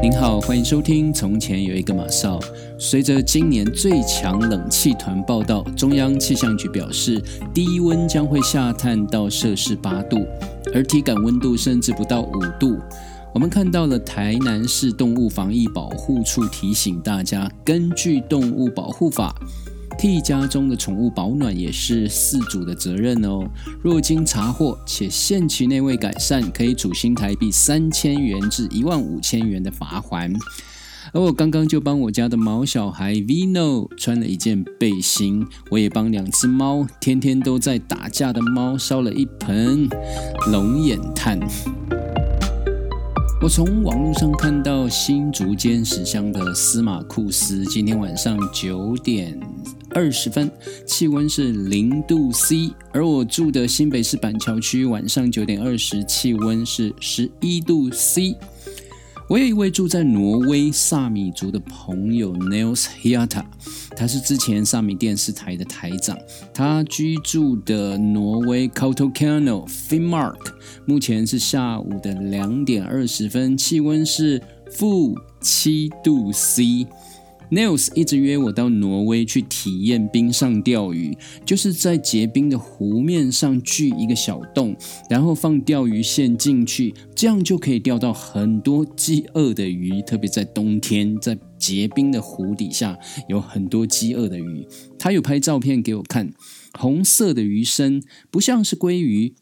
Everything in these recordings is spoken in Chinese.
您好，欢迎收听《从前有一个马少》。随着今年最强冷气团报道，中央气象局表示，低温将会下探到摄氏八度，而体感温度甚至不到五度。我们看到了台南市动物防疫保护处提醒大家，根据《动物保护法》。替家中的宠物保暖也是饲主的责任哦。若经查获且限期内未改善，可以处新台币三千元至一万五千元的罚款。而我刚刚就帮我家的毛小孩 Vino 穿了一件背心，我也帮两只猫天天都在打架的猫烧了一盆龙眼炭。我从网络上看到新竹间驶乡的司马库斯，今天晚上九点二十分，气温是零度 C，而我住的新北市板桥区晚上九点二十，气温是十一度 C。我有一位住在挪威萨米族的朋友 Nils Hiata，他是之前萨米电视台的台长。他居住的挪威 Kauto Cano Finnmark，目前是下午的两点二十分，气温是负七度 C。Nils 一直约我到挪威去体验冰上钓鱼，就是在结冰的湖面上锯一个小洞，然后放钓鱼线进去，这样就可以钓到很多饥饿的鱼。特别在冬天，在结冰的湖底下有很多饥饿的鱼。他有拍照片给我看，红色的鱼身不像是鲑鱼。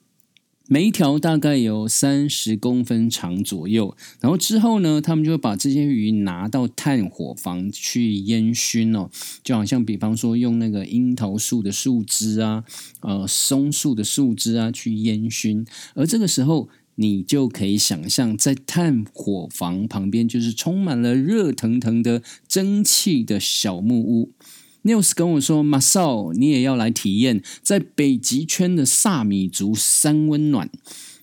每一条大概有三十公分长左右，然后之后呢，他们就会把这些鱼拿到炭火房去烟熏哦，就好像比方说用那个樱桃树的树枝啊，呃，松树的树枝啊去烟熏，而这个时候你就可以想象，在炭火房旁边就是充满了热腾腾的蒸汽的小木屋。News 跟我说：“马少，你也要来体验在北极圈的萨米族三温暖。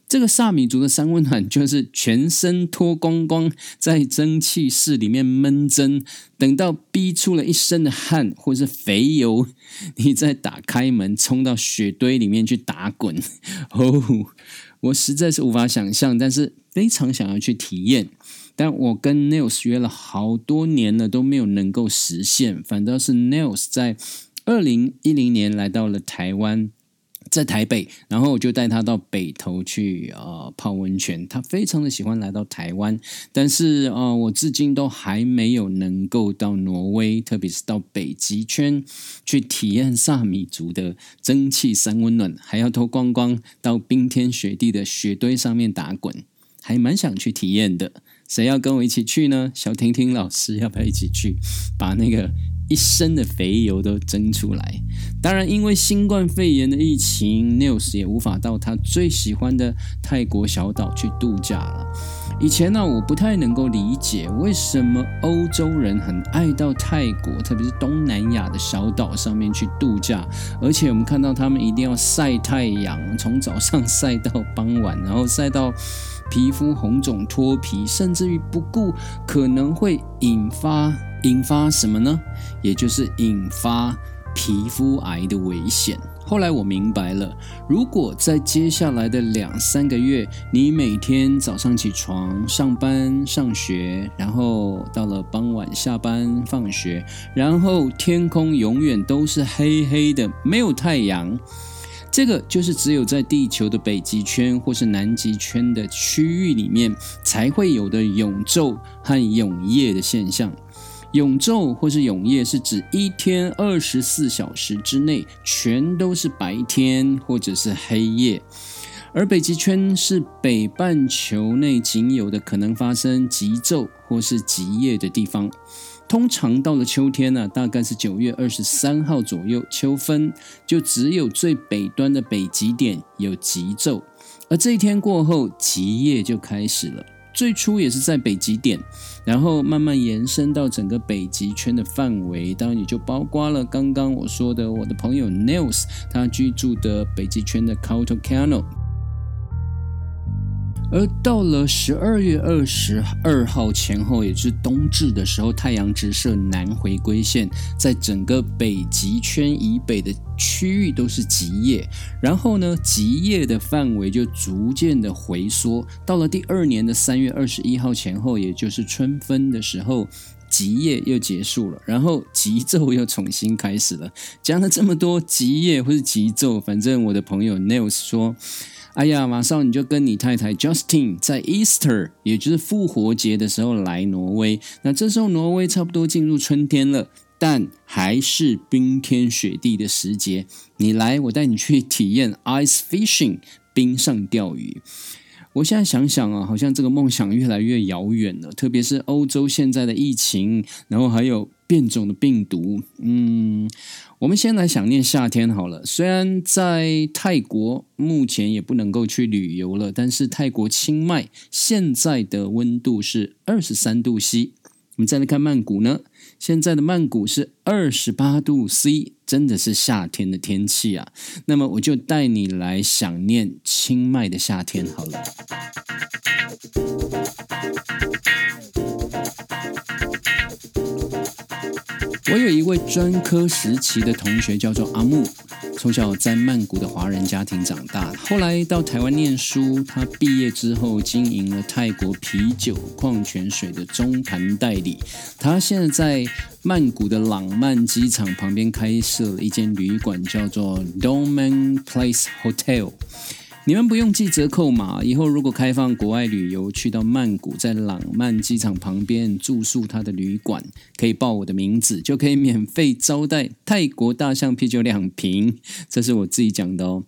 这个萨米族的三温暖，就是全身脱光光，在蒸汽室里面闷蒸，等到逼出了一身的汗或是肥油，你再打开门，冲到雪堆里面去打滚。哦，我实在是无法想象，但是非常想要去体验。”但我跟 Nils 约了好多年了，都没有能够实现。反倒是 Nils 在二零一零年来到了台湾，在台北，然后我就带他到北投去呃泡温泉。他非常的喜欢来到台湾，但是呃我至今都还没有能够到挪威，特别是到北极圈去体验萨米族的蒸汽三温暖，还要脱光光到冰天雪地的雪堆上面打滚，还蛮想去体验的。谁要跟我一起去呢？小婷婷老师要不要一起去，把那个一身的肥油都蒸出来？当然，因为新冠肺炎的疫情，Nils 也无法到他最喜欢的泰国小岛去度假了。以前呢，我不太能够理解为什么欧洲人很爱到泰国，特别是东南亚的小岛上面去度假，而且我们看到他们一定要晒太阳，从早上晒到傍晚，然后晒到。皮肤红肿脱皮，甚至于不顾可能会引发引发什么呢？也就是引发皮肤癌的危险。后来我明白了，如果在接下来的两三个月，你每天早上起床上班上学，然后到了傍晚下班放学，然后天空永远都是黑黑的，没有太阳。这个就是只有在地球的北极圈或是南极圈的区域里面才会有的永昼和永夜的现象。永昼或是永夜是指一天二十四小时之内全都是白天或者是黑夜，而北极圈是北半球内仅有的可能发生极昼或是极夜的地方。通常到了秋天呢，大概是九月二十三号左右，秋分就只有最北端的北极点有极昼，而这一天过后，极夜就开始了。最初也是在北极点，然后慢慢延伸到整个北极圈的范围，当然也就包括了刚刚我说的我的朋友 Nils 他居住的北极圈的 Kautokeino。而到了十二月二十二号前后，也就是冬至的时候，太阳直射南回归线，在整个北极圈以北的区域都是极夜，然后呢，极夜的范围就逐渐的回缩，到了第二年的三月二十一号前后，也就是春分的时候，极夜又结束了，然后极昼又重新开始了。讲了这么多极夜或是极昼，反正我的朋友 Nils 说。哎呀，马上你就跟你太太 Justin 在 Easter，也就是复活节的时候来挪威。那这时候挪威差不多进入春天了，但还是冰天雪地的时节。你来，我带你去体验 ice fishing，冰上钓鱼。我现在想想啊，好像这个梦想越来越遥远了。特别是欧洲现在的疫情，然后还有变种的病毒，嗯。我们先来想念夏天好了。虽然在泰国目前也不能够去旅游了，但是泰国清迈现在的温度是二十三度 C。我们再来看曼谷呢，现在的曼谷是二十八度 C，真的是夏天的天气啊。那么我就带你来想念清迈的夏天好了。我有一位专科时期的同学，叫做阿木，从小在曼谷的华人家庭长大，后来到台湾念书。他毕业之后经营了泰国啤酒、矿泉水的中盘代理。他现在在曼谷的朗曼机场旁边开设了一间旅馆，叫做 Domain Place Hotel。你们不用记折扣码，以后如果开放国外旅游，去到曼谷，在朗曼机场旁边住宿他的旅馆，可以报我的名字，就可以免费招待泰国大象啤酒两瓶。这是我自己讲的哦。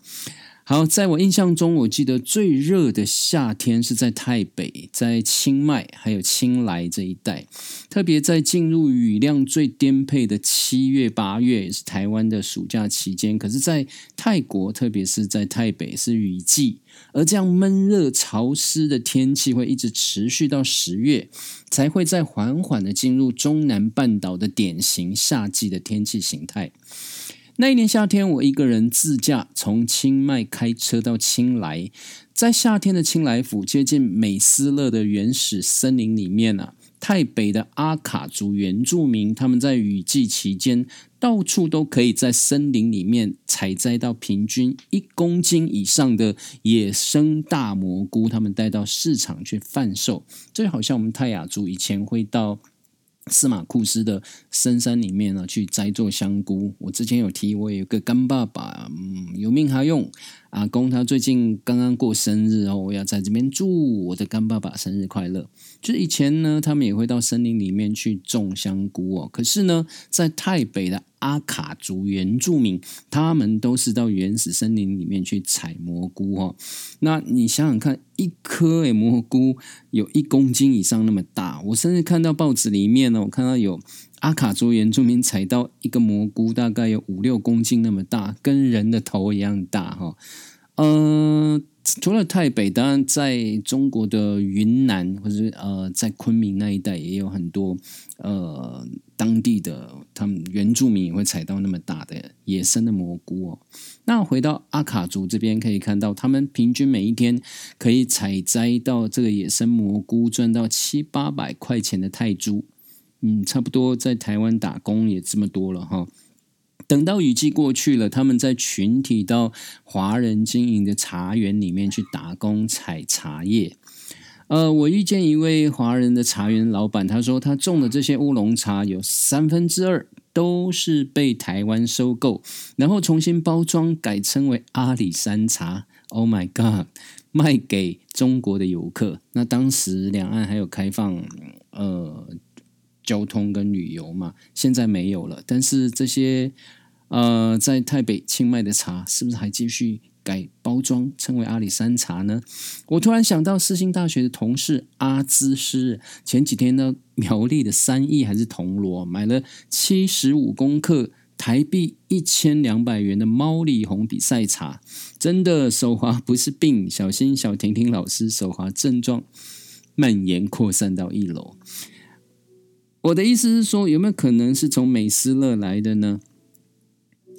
好，在我印象中，我记得最热的夏天是在台北、在清迈还有清莱这一带，特别在进入雨量最颠沛的七月、八月，也是台湾的暑假期间。可是，在泰国，特别是在台北是雨季，而这样闷热潮湿的天气会一直持续到十月，才会再缓缓的进入中南半岛的典型夏季的天气形态。那一年夏天，我一个人自驾从清迈开车到清莱，在夏天的清莱府接近美斯乐的原始森林里面啊，泰北的阿卡族原住民他们在雨季期间，到处都可以在森林里面采摘到平均一公斤以上的野生大蘑菇，他们带到市场去贩售，这好像我们泰雅族以前会到。司马库斯的深山里面呢，去摘做香菇。我之前有提，我有个干爸爸，嗯，有命还用。阿公他最近刚刚过生日哦，我要在这边祝我的干爸爸生日快乐。就是以前呢，他们也会到森林里面去种香菇哦。可是呢，在台北的阿卡族原住民，他们都是到原始森林里面去采蘑菇哦。那你想想看，一颗诶蘑菇有一公斤以上那么大，我甚至看到报纸里面呢，我看到有。阿卡族原住民采到一个蘑菇，大概有五六公斤那么大，跟人的头一样大哈。嗯，除了台北，当然在中国的云南或者呃在昆明那一带也有很多呃当地的他们原住民也会采到那么大的野生的蘑菇哦。那回到阿卡族这边，可以看到他们平均每一天可以采摘到这个野生蘑菇，赚到七八百块钱的泰铢。嗯，差不多在台湾打工也这么多了哈。等到雨季过去了，他们在群体到华人经营的茶园里面去打工采茶叶。呃，我遇见一位华人的茶园老板，他说他种的这些乌龙茶有三分之二都是被台湾收购，然后重新包装改称为阿里山茶。Oh my god，卖给中国的游客。那当时两岸还有开放，呃。交通跟旅游嘛，现在没有了。但是这些呃，在台北清迈的茶，是不是还继续改包装，称为阿里山茶呢？我突然想到，世新大学的同事阿兹师前几天呢，苗栗的三义还是铜锣，买了七十五公克台币一千两百元的猫里红比赛茶，真的手滑不是病，小心小婷婷老师手滑症状蔓延扩散到一楼。我的意思是说，有没有可能是从美斯乐来的呢？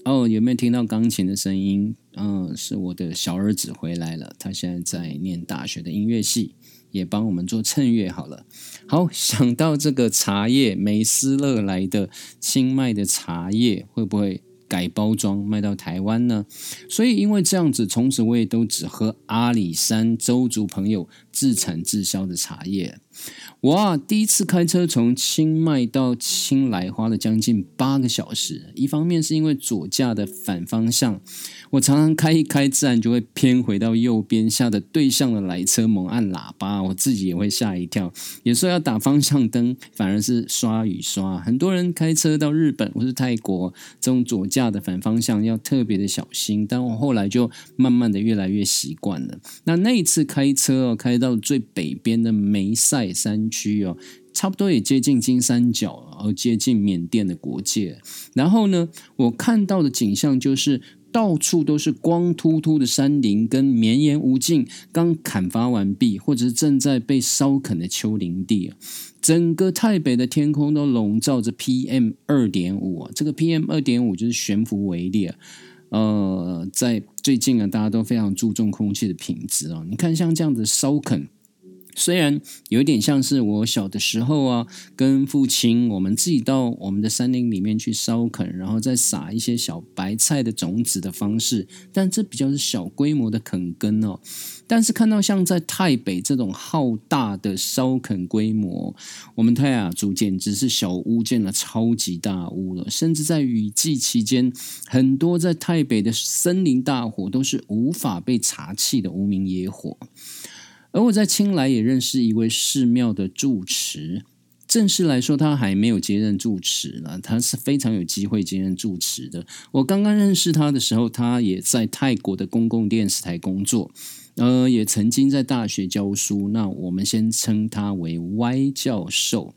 哦，有没有听到钢琴的声音？嗯，是我的小儿子回来了，他现在在念大学的音乐系，也帮我们做衬乐好了。好，想到这个茶叶，美斯乐来的清迈的茶叶会不会？改包装卖到台湾呢，所以因为这样子，从此我也都只喝阿里山周族朋友自产自销的茶叶。哇！第一次开车从清迈到清莱花了将近八个小时。一方面是因为左驾的反方向，我常常开一开，自然就会偏回到右边，吓得对向的来车猛按喇叭，我自己也会吓一跳。有时候要打方向灯，反而是刷雨刷。很多人开车到日本或是泰国，这种左驾的反方向要特别的小心。但我后来就慢慢的越来越习惯了。那那一次开车哦，开到最北边的梅赛山。区哦，差不多也接近金三角，而接近缅甸的国界。然后呢，我看到的景象就是到处都是光秃秃的山林，跟绵延无尽、刚砍伐完毕或者是正在被烧垦的丘陵地。整个台北的天空都笼罩着 PM 二点五啊，这个 PM 二点五就是悬浮微粒。呃，在最近啊，大家都非常注重空气的品质啊。你看，像这样的烧垦。虽然有点像是我小的时候啊，跟父亲我们自己到我们的山林里面去烧垦，然后再撒一些小白菜的种子的方式，但这比较是小规模的垦耕哦。但是看到像在台北这种浩大的烧垦规模，我们泰雅族简直是小屋建了超级大屋了。甚至在雨季期间，很多在台北的森林大火都是无法被查气的无名野火。而我在青莱也认识一位寺庙的住持，正式来说，他还没有接任住持呢，他是非常有机会接任住持的。我刚刚认识他的时候，他也在泰国的公共电视台工作，呃，也曾经在大学教书。那我们先称他为 Y 教授。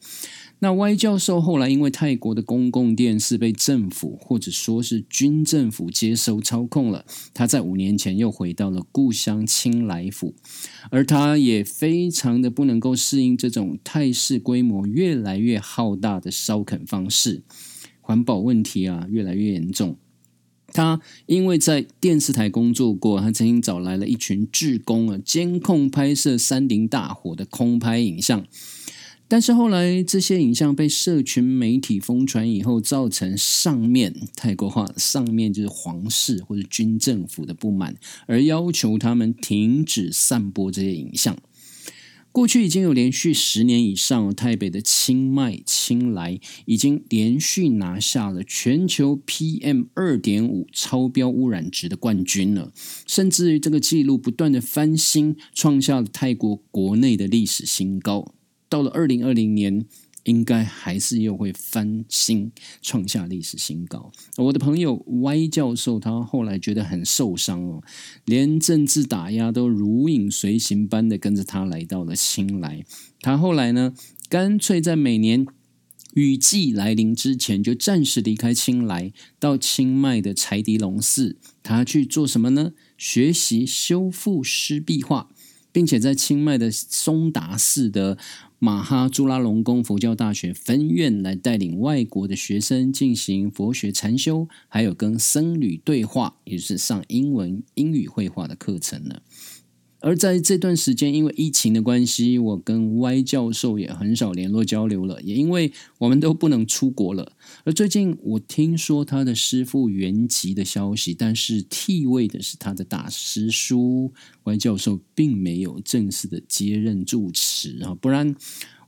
那 Y 教授后来因为泰国的公共电视被政府或者说是军政府接收操控了，他在五年前又回到了故乡清莱府，而他也非常的不能够适应这种泰式规模越来越浩大的烧垦方式，环保问题啊越来越严重。他因为在电视台工作过，他曾经找来了一群志工啊，监控拍摄山林大火的空拍影像。但是后来这些影像被社群媒体疯传以后，造成上面泰国话上面就是皇室或者军政府的不满，而要求他们停止散播这些影像。过去已经有连续十年以上，台北的清迈、清莱已经连续拿下了全球 PM 二点五超标污染值的冠军了，甚至于这个记录不断的翻新，创下了泰国国内的历史新高。到了二零二零年，应该还是又会翻新，创下历史新高。我的朋友 Y 教授，他后来觉得很受伤哦，连政治打压都如影随形般的跟着他来到了青莱。他后来呢，干脆在每年雨季来临之前，就暂时离开青莱，到清迈的柴迪龙寺，他去做什么呢？学习修复湿壁画，并且在清迈的松达寺的。马哈朱拉隆功佛教大学分院来带领外国的学生进行佛学禅修，还有跟僧侣对话，也是上英文英语绘画的课程呢。而在这段时间，因为疫情的关系，我跟 Y 教授也很少联络交流了，也因为我们都不能出国了。而最近，我听说他的师父原籍的消息，但是替位的是他的大师叔 Y 教授，并没有正式的接任住持啊，不然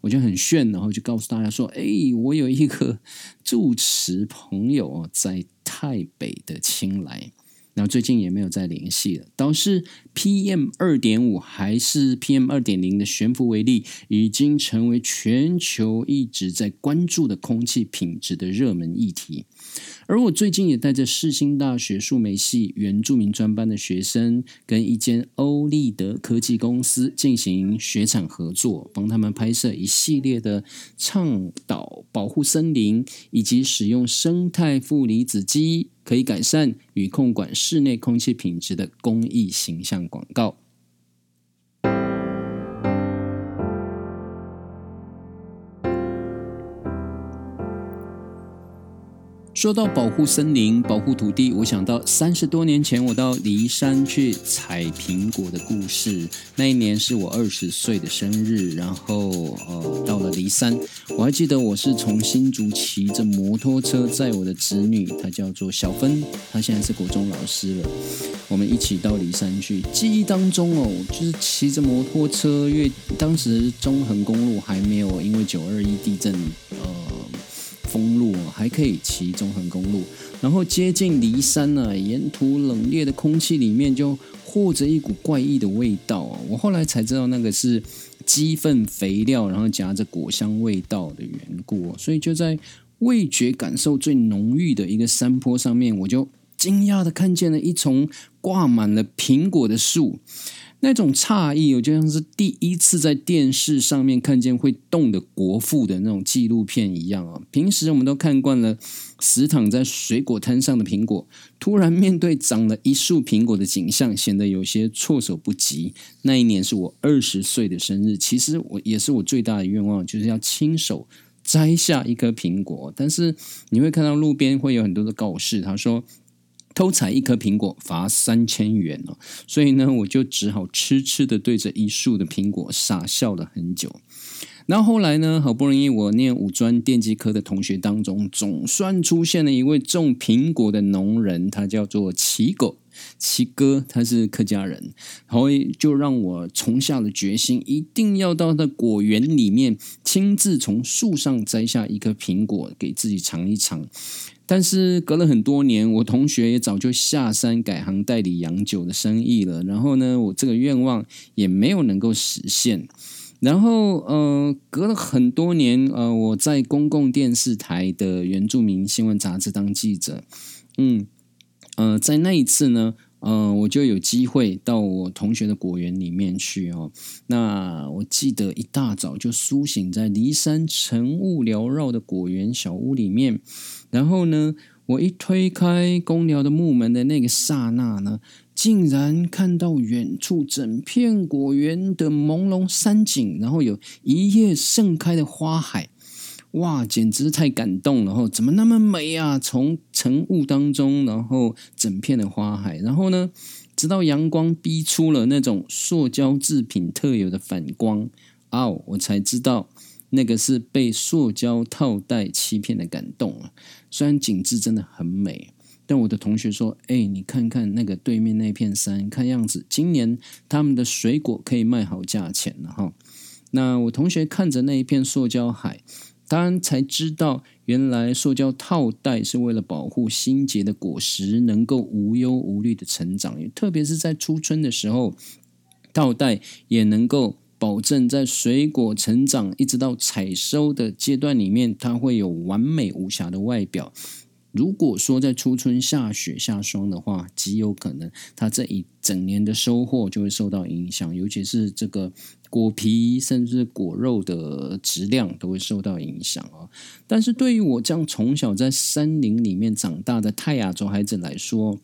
我就很炫，然后就告诉大家说：“哎，我有一个 住持朋友在台北的青来。”然后最近也没有再联系了，倒是 PM 二点五还是 PM 二点零的悬浮微粒，已经成为全球一直在关注的空气品质的热门议题。而我最近也带着世新大学数媒系原住民专班的学生，跟一间欧立德科技公司进行学产合作，帮他们拍摄一系列的倡导保护森林以及使用生态负离子机。可以改善与控管室内空气品质的公益形象广告。说到保护森林、保护土地，我想到三十多年前我到骊山去采苹果的故事。那一年是我二十岁的生日，然后呃到了骊山，我还记得我是从新竹骑着摩托车载我的侄女，她叫做小芬，她现在是国中老师了。我们一起到骊山去，记忆当中哦，就是骑着摩托车，因为当时中横公路还没有因为九二一地震呃。公路还可以骑中横公路，然后接近骊山呢，沿途冷冽的空气里面就或着一股怪异的味道！我后来才知道那个是鸡粪肥料，然后夹着果香味道的缘故。所以就在味觉感受最浓郁的一个山坡上面，我就惊讶的看见了一丛挂满了苹果的树。那种诧异，我就像是第一次在电视上面看见会动的国父的那种纪录片一样啊！平时我们都看惯了死躺在水果摊上的苹果，突然面对长了一树苹果的景象，显得有些措手不及。那一年是我二十岁的生日，其实我也是我最大的愿望，就是要亲手摘下一颗苹果。但是你会看到路边会有很多的告示，他说。偷采一颗苹果罚三千元哦，所以呢，我就只好痴痴的对着一树的苹果傻笑了很久。然后后来呢，好不容易我念五专电机科的同学当中，总算出现了一位种苹果的农人，他叫做奇狗奇哥，他是客家人，然后就让我从下了决心，一定要到他果园里面亲自从树上摘下一颗苹果给自己尝一尝。但是隔了很多年，我同学也早就下山改行代理洋酒的生意了。然后呢，我这个愿望也没有能够实现。然后呃，隔了很多年，呃，我在公共电视台的原住民新闻杂志当记者。嗯呃，在那一次呢，呃，我就有机会到我同学的果园里面去哦。那我记得一大早就苏醒在离山晨雾缭绕的果园小屋里面。然后呢，我一推开公寮的木门的那个刹那呢，竟然看到远处整片果园的朦胧山景，然后有一夜盛开的花海，哇，简直太感动了！后怎么那么美啊？从晨雾当中，然后整片的花海，然后呢，直到阳光逼出了那种塑胶制品特有的反光，哦，我才知道。那个是被塑胶套袋欺骗的感动啊！虽然景致真的很美，但我的同学说：“哎，你看看那个对面那片山，看样子今年他们的水果可以卖好价钱了哈。”那我同学看着那一片塑胶海，当然才知道，原来塑胶套袋是为了保护新结的果实能够无忧无虑的成长，也特别是在初春的时候，套袋也能够。保证在水果成长一直到采收的阶段里面，它会有完美无瑕的外表。如果说在初春下雪下霜的话，极有可能它这一整年的收获就会受到影响，尤其是这个果皮甚至果肉的质量都会受到影响啊。但是对于我这样从小在山林里面长大的泰雅族孩子来说，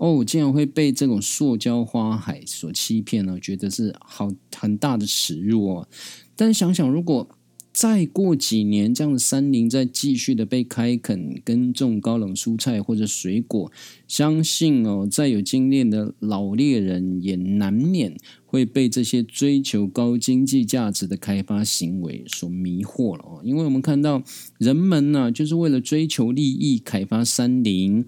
哦，竟然会被这种塑胶花海所欺骗呢？觉得是好很大的耻辱哦。但想想，如果再过几年，这样的山林再继续的被开垦、耕种高冷蔬菜或者水果，相信哦，再有经验的老猎人也难免会被这些追求高经济价值的开发行为所迷惑了哦。因为我们看到人们呢，就是为了追求利益开发山林。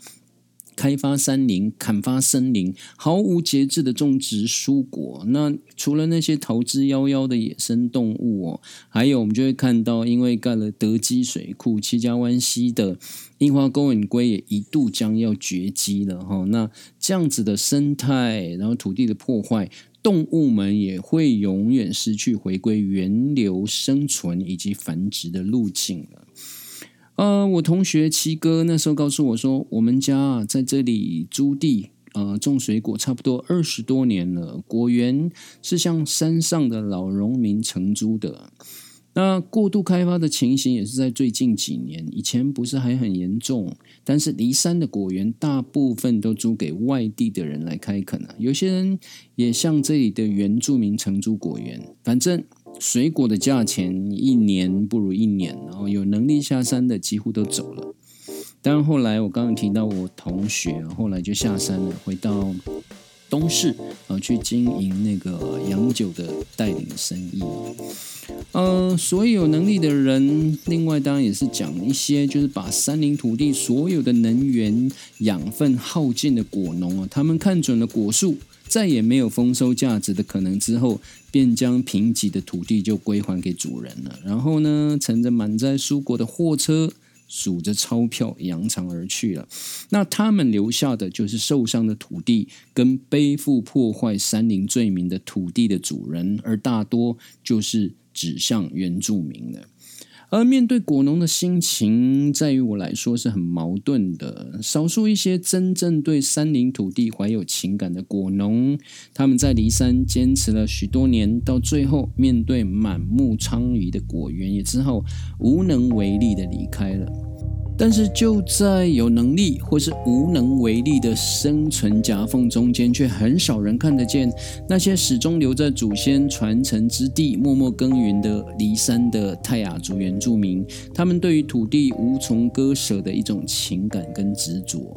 开发山林、砍伐森林，毫无节制的种植蔬果。那除了那些逃之夭夭的野生动物哦，还有我们就会看到，因为盖了德基水库，七家湾溪的樱花钩吻龟也一度将要绝迹了哈。那这样子的生态，然后土地的破坏，动物们也会永远失去回归源流生存以及繁殖的路径了。呃，我同学七哥那时候告诉我说，我们家在这里租地，呃，种水果差不多二十多年了。果园是向山上的老农民承租的。那过度开发的情形也是在最近几年，以前不是还很严重。但是离山的果园大部分都租给外地的人来开垦啊，有些人也向这里的原住民承租果园，反正。水果的价钱一年不如一年，然后有能力下山的几乎都走了。当然后来我刚刚提到我同学后来就下山了，回到东市啊去经营那个洋酒的带领生意。呃，所以有能力的人，另外当然也是讲一些，就是把山林土地所有的能源养分耗尽的果农啊，他们看准了果树再也没有丰收价值的可能之后，便将贫瘠的土地就归还给主人了。然后呢，乘着满载蔬果的货车，数着钞票，扬长而去了。那他们留下的就是受伤的土地，跟背负破坏山林罪名的土地的主人，而大多就是。指向原住民的，而面对果农的心情，在于我来说是很矛盾的。少数一些真正对山林土地怀有情感的果农，他们在离山坚持了许多年，到最后面对满目疮痍的果园，也只好无能为力的离开了。但是就在有能力或是无能为力的生存夹缝中间，却很少人看得见那些始终留在祖先传承之地默默耕耘的离山的泰雅族原住民，他们对于土地无从割舍的一种情感跟执着。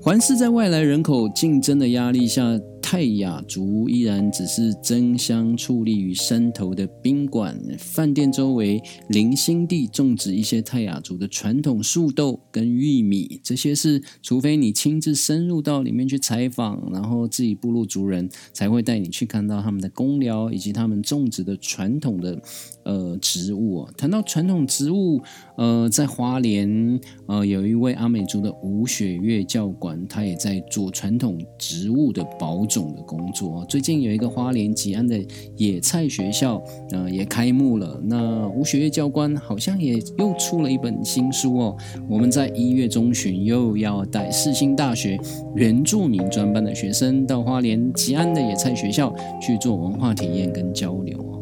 环视在外来人口竞争的压力下。泰雅族依然只是争相矗立于山头的宾馆、饭店周围零星地种植一些泰雅族的传统树豆跟玉米，这些是除非你亲自深入到里面去采访，然后自己部落族人才会带你去看到他们的公寮以及他们种植的传统的呃植物。谈到传统植物，呃，在花莲呃有一位阿美族的吴雪月教官，他也在做传统植物的保种。的工作，最近有一个花莲吉安的野菜学校，呃，也开幕了。那吴学月教官好像也又出了一本新书哦。我们在一月中旬又要带四星大学原住民专班的学生到花莲吉安的野菜学校去做文化体验跟交流哦。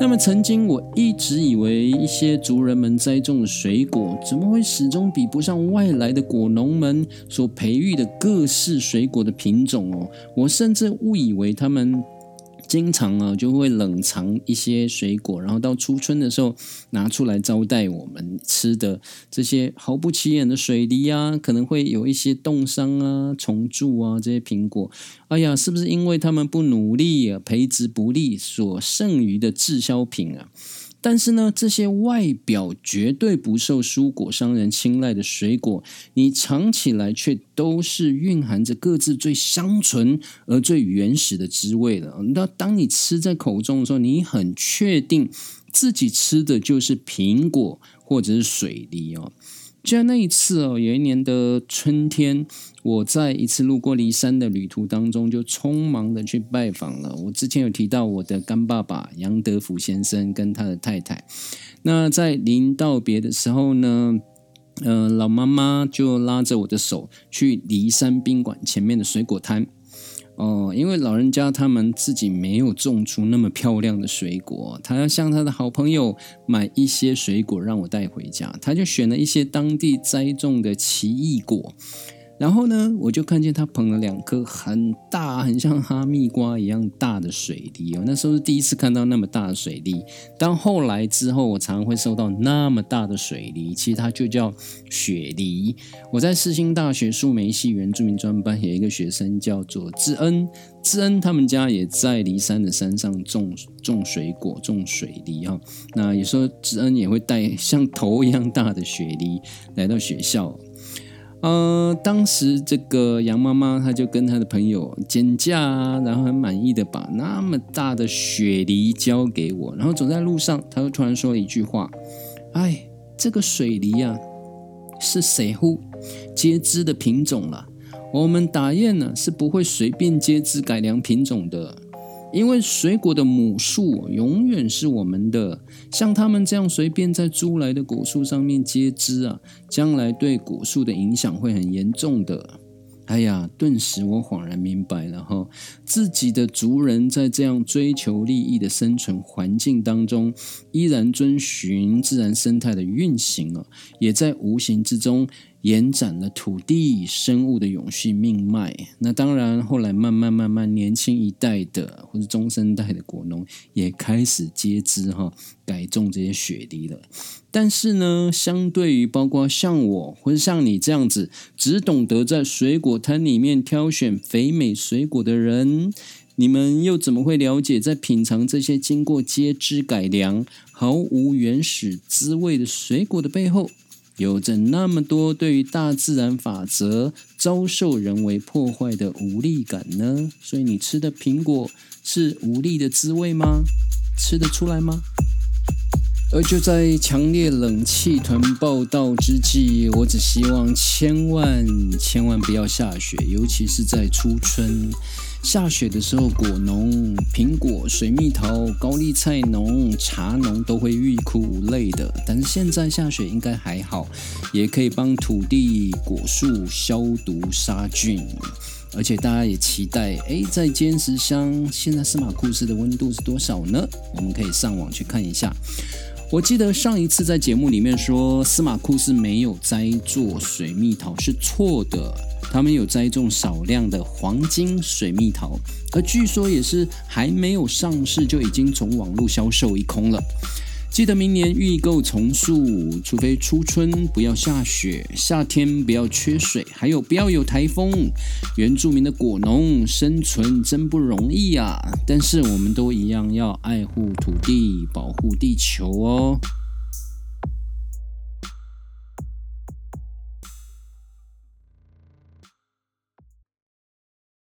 那么，曾经我一直以为一些族人们栽种的水果，怎么会始终比不上外来的果农们所培育的各式水果的品种哦？我甚至误以为他们。经常啊，就会冷藏一些水果，然后到初春的时候拿出来招待我们吃的这些毫不起眼的水梨啊，可能会有一些冻伤啊、虫蛀啊这些苹果。哎呀，是不是因为他们不努力啊，培植不力所剩余的滞销品啊？但是呢，这些外表绝对不受蔬果商人青睐的水果，你尝起来却都是蕴含着各自最香醇而最原始的滋味的。那当你吃在口中的时候，你很确定自己吃的就是苹果或者是水梨哦。就在那一次哦，有一年的春天，我在一次路过骊山的旅途当中，就匆忙的去拜访了。我之前有提到我的干爸爸杨德福先生跟他的太太。那在临道别的时候呢，呃，老妈妈就拉着我的手去骊山宾馆前面的水果摊。哦，因为老人家他们自己没有种出那么漂亮的水果，他要向他的好朋友买一些水果让我带回家，他就选了一些当地栽种的奇异果。然后呢，我就看见他捧了两颗很大、很像哈密瓜一样大的水梨哦。那时候是第一次看到那么大的水梨。但后来之后，我常常会收到那么大的水梨，其实它就叫雪梨。我在世新大学树莓系原住民专班有一个学生叫做智恩，智恩他们家也在离山的山上种种水果、种水梨哈。那有时候智恩也会带像头一样大的雪梨来到学校。呃，当时这个杨妈妈，她就跟她的朋友减价啊，然后很满意的把那么大的雪梨交给我，然后走在路上，她就突然说了一句话：“哎，这个水梨啊，是谁乎接枝的品种了？我们打雁呢是不会随便接枝改良品种的。”因为水果的母树永远是我们的，像他们这样随便在租来的果树上面接枝啊，将来对果树的影响会很严重的。哎呀，顿时我恍然明白了哈，自己的族人在这样追求利益的生存环境当中，依然遵循自然生态的运行啊，也在无形之中延展了土地生物的永续命脉。那当然，后来慢慢慢慢，年轻一代的或者中生代的果农也开始接枝哈，改种这些雪梨了。但是呢，相对于包括像我或者像你这样子，只懂得在水果摊里面挑选肥美水果的人。你们又怎么会了解，在品尝这些经过接枝改良、毫无原始滋味的水果的背后，有着那么多对于大自然法则遭受人为破坏的无力感呢？所以，你吃的苹果是无力的滋味吗？吃得出来吗？而就在强烈冷气团报道之际，我只希望千万千万不要下雪，尤其是在初春。下雪的时候，果农、苹果、水蜜桃、高丽菜农、茶农都会欲哭无泪的。但是现在下雪应该还好，也可以帮土地、果树消毒杀菌。而且大家也期待，哎，在坚石乡，现在司马库斯的温度是多少呢？我们可以上网去看一下。我记得上一次在节目里面说，司马库斯没有栽种水蜜桃是错的。他们有栽种少量的黄金水蜜桃，而据说也是还没有上市就已经从网络销售一空了。记得明年预购重塑，除非初春不要下雪，夏天不要缺水，还有不要有台风。原住民的果农生存真不容易啊！但是我们都一样要爱护土地，保护地球哦。